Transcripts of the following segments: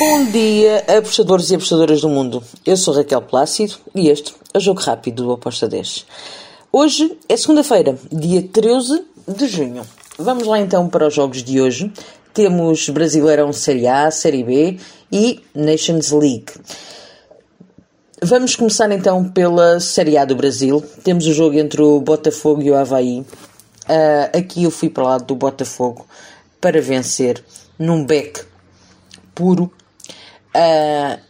Bom dia, apostadores e apostadoras do mundo. Eu sou Raquel Plácido e este é o Jogo Rápido do Aposta 10. Hoje é segunda-feira, dia 13 de junho. Vamos lá então para os jogos de hoje. Temos Brasileirão Série A, Série B e Nations League. Vamos começar então pela Série A do Brasil. Temos o jogo entre o Botafogo e o Havaí. Uh, aqui eu fui para o lado do Botafogo para vencer num beck puro. Uh,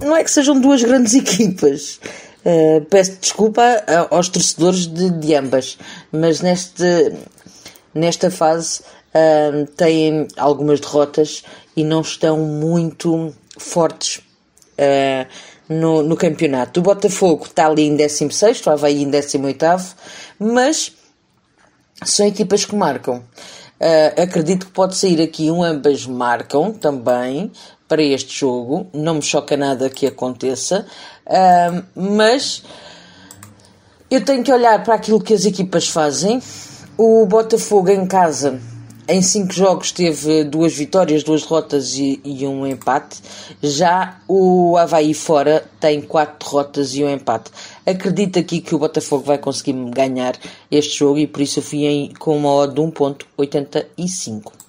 não é que sejam duas grandes equipas. Uh, peço desculpa aos torcedores de, de ambas, mas neste, nesta fase uh, têm algumas derrotas e não estão muito fortes uh, no, no campeonato. O Botafogo está ali em 16, o Havaí em 18, mas são equipas que marcam. Uh, acredito que pode sair aqui um ambas marcam também para este jogo. Não me choca nada que aconteça, mas eu tenho que olhar para aquilo que as equipas fazem. O Botafogo em casa em cinco jogos teve duas vitórias, duas derrotas e, e, um empate. Já o Havaí fora tem quatro derrotas e um empate. Acredito aqui que o Botafogo vai conseguir ganhar este jogo e por isso eu fui em, com uma odd de 1.85.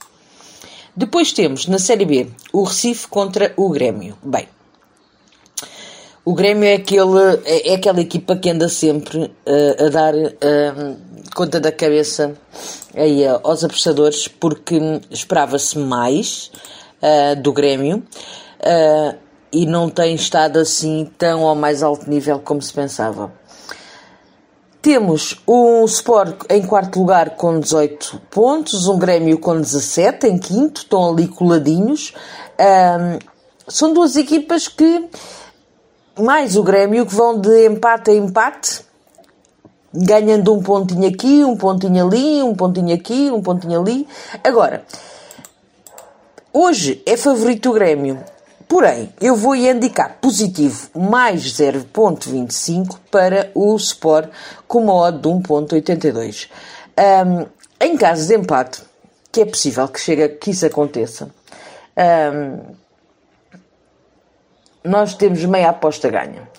Depois temos na Série B o Recife contra o Grêmio. Bem, o Grêmio é, aquele, é, é aquela equipa que anda sempre uh, a dar uh, conta da cabeça aí, uh, aos apostadores, porque esperava-se mais do Grêmio e não tem estado assim tão ao mais alto nível como se pensava. Temos um Sport em quarto lugar com 18 pontos, um Grêmio com 17 em quinto, estão ali coladinhos. são duas equipas que mais o Grêmio, que vão de empate a empate, ganhando um pontinho aqui, um pontinho ali, um pontinho aqui, um pontinho ali. Agora, hoje é favorito o Grêmio, porém, eu vou indicar positivo mais 0.25 para o Sport com uma odd de 1.82. Um, em caso de empate, que é possível que, chegue, que isso aconteça, um, nós temos meia aposta ganha.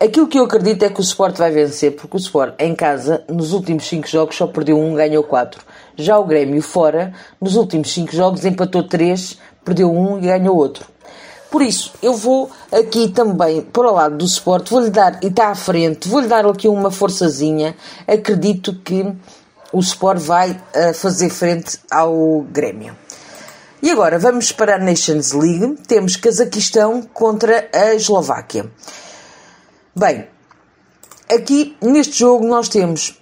Aquilo que eu acredito é que o Sport vai vencer, porque o Sport em casa, nos últimos 5 jogos, só perdeu um, ganhou 4. Já o Grêmio fora, nos últimos 5 jogos, empatou 3, perdeu um e ganhou outro. Por isso, eu vou aqui também para o lado do Sport, vou-lhe dar, e está à frente, vou-lhe dar aqui uma forçazinha. Acredito que o Sport vai uh, fazer frente ao Grêmio. E agora vamos para a Nations League. Temos Cazaquistão contra a Eslováquia. Bem, aqui neste jogo nós temos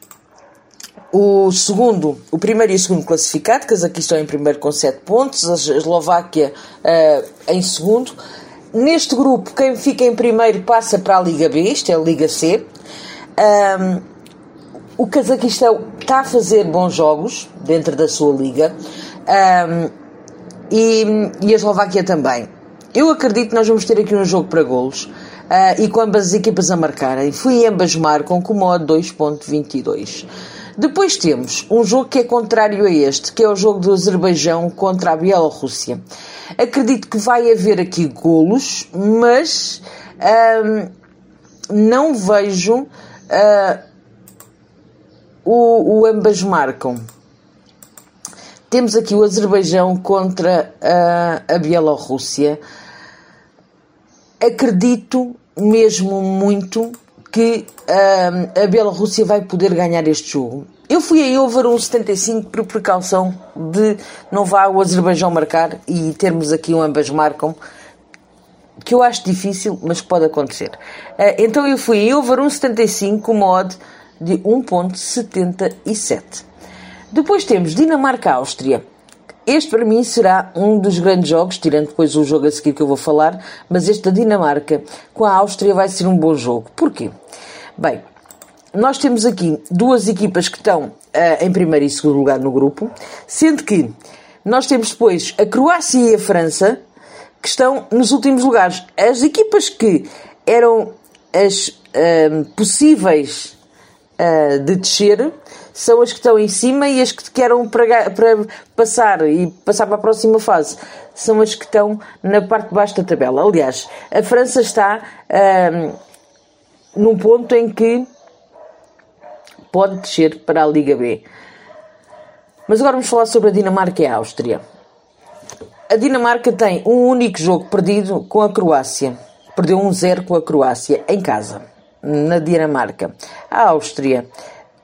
o segundo, o primeiro e o segundo classificado, Cazaquistão em primeiro com 7 pontos, a Eslováquia uh, em segundo. Neste grupo, quem fica em primeiro passa para a Liga B, isto é a Liga C. Um, o Cazaquistão está a fazer bons jogos dentro da sua liga. Um, e, e a Eslováquia também. Eu acredito que nós vamos ter aqui um jogo para golos uh, e com ambas as equipas a marcarem. Fui ambas marcam com modo 2.22. Depois temos um jogo que é contrário a este, que é o jogo do Azerbaijão contra a Bielorrússia. Acredito que vai haver aqui golos, mas uh, não vejo uh, o, o ambas marcam. Temos aqui o Azerbaijão contra a, a Bielorrússia. Acredito mesmo muito que a Bielorrússia vai poder ganhar este jogo. Eu fui a over 1,75 por precaução de não vá o Azerbaijão marcar e termos aqui um ambas marcam, que eu acho difícil, mas que pode acontecer. Uh, então eu fui a over 1,75 com mod de 1,77. Depois temos Dinamarca-Áustria. Este para mim será um dos grandes jogos, tirando depois o jogo a seguir que eu vou falar, mas este da Dinamarca com a Áustria vai ser um bom jogo. Porquê? Bem, nós temos aqui duas equipas que estão uh, em primeiro e segundo lugar no grupo, sendo que nós temos depois a Croácia e a França que estão nos últimos lugares. As equipas que eram as uh, possíveis uh, de descer são as que estão em cima e as que querem para, passar e passar para a próxima fase são as que estão na parte de baixo da tabela. Aliás, a França está um, num ponto em que pode descer para a Liga B. Mas agora vamos falar sobre a Dinamarca e a Áustria. A Dinamarca tem um único jogo perdido com a Croácia. Perdeu um zero com a Croácia em casa, na Dinamarca. A Áustria,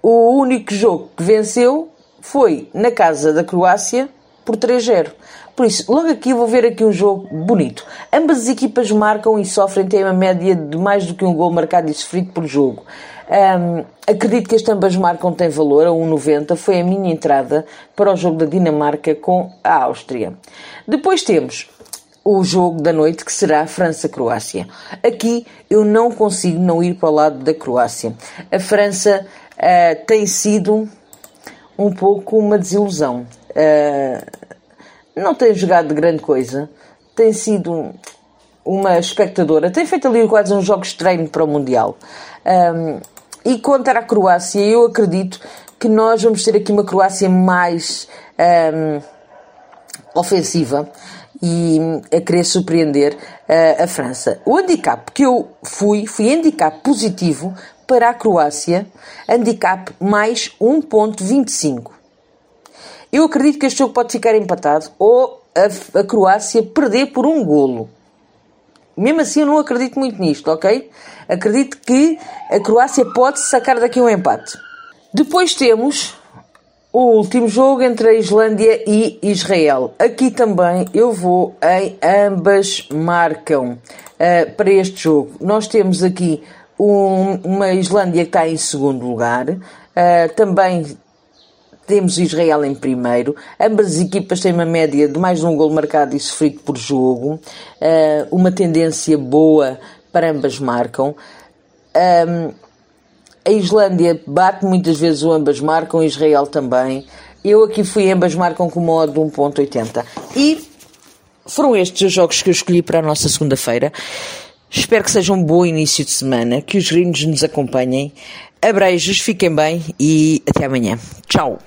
o único jogo que venceu foi na casa da Croácia por 3-0. Por isso, logo aqui vou ver aqui um jogo bonito. Ambas as equipas marcam e sofrem, têm uma média de mais do que um gol marcado e sofrido por jogo. Um, acredito que as ambas marcam tem valor, a 1,90 foi a minha entrada para o jogo da Dinamarca com a Áustria. Depois temos o jogo da noite que será França-Croácia. Aqui eu não consigo não ir para o lado da Croácia. A França uh, tem sido um pouco uma desilusão. Uh, não tem jogado de grande coisa, tem sido uma espectadora, tem feito ali quase uns jogos de treino para o Mundial. Um, e contra a Croácia, eu acredito que nós vamos ter aqui uma Croácia mais um, ofensiva e a querer surpreender uh, a França. O handicap que eu fui, fui handicap positivo para a Croácia, handicap mais 1.25. Eu acredito que este jogo pode ficar empatado ou a, a Croácia perder por um golo. Mesmo assim, eu não acredito muito nisto, ok? Acredito que a Croácia pode sacar daqui um empate. Depois temos o último jogo entre a Islândia e Israel. Aqui também eu vou em ambas marcam uh, para este jogo. Nós temos aqui um, uma Islândia que está em segundo lugar. Uh, também temos Israel em primeiro. Ambas as equipas têm uma média de mais de um gol marcado e sofrido por jogo. Uh, uma tendência boa para ambas marcam. A Islândia bate muitas vezes o ambas marcam, Israel também. Eu aqui fui ambas marcam com modo de 1.80. E foram estes os jogos que eu escolhi para a nossa segunda-feira. Espero que seja um bom início de semana, que os gringos nos acompanhem. Abreijos, fiquem bem e até amanhã. Tchau!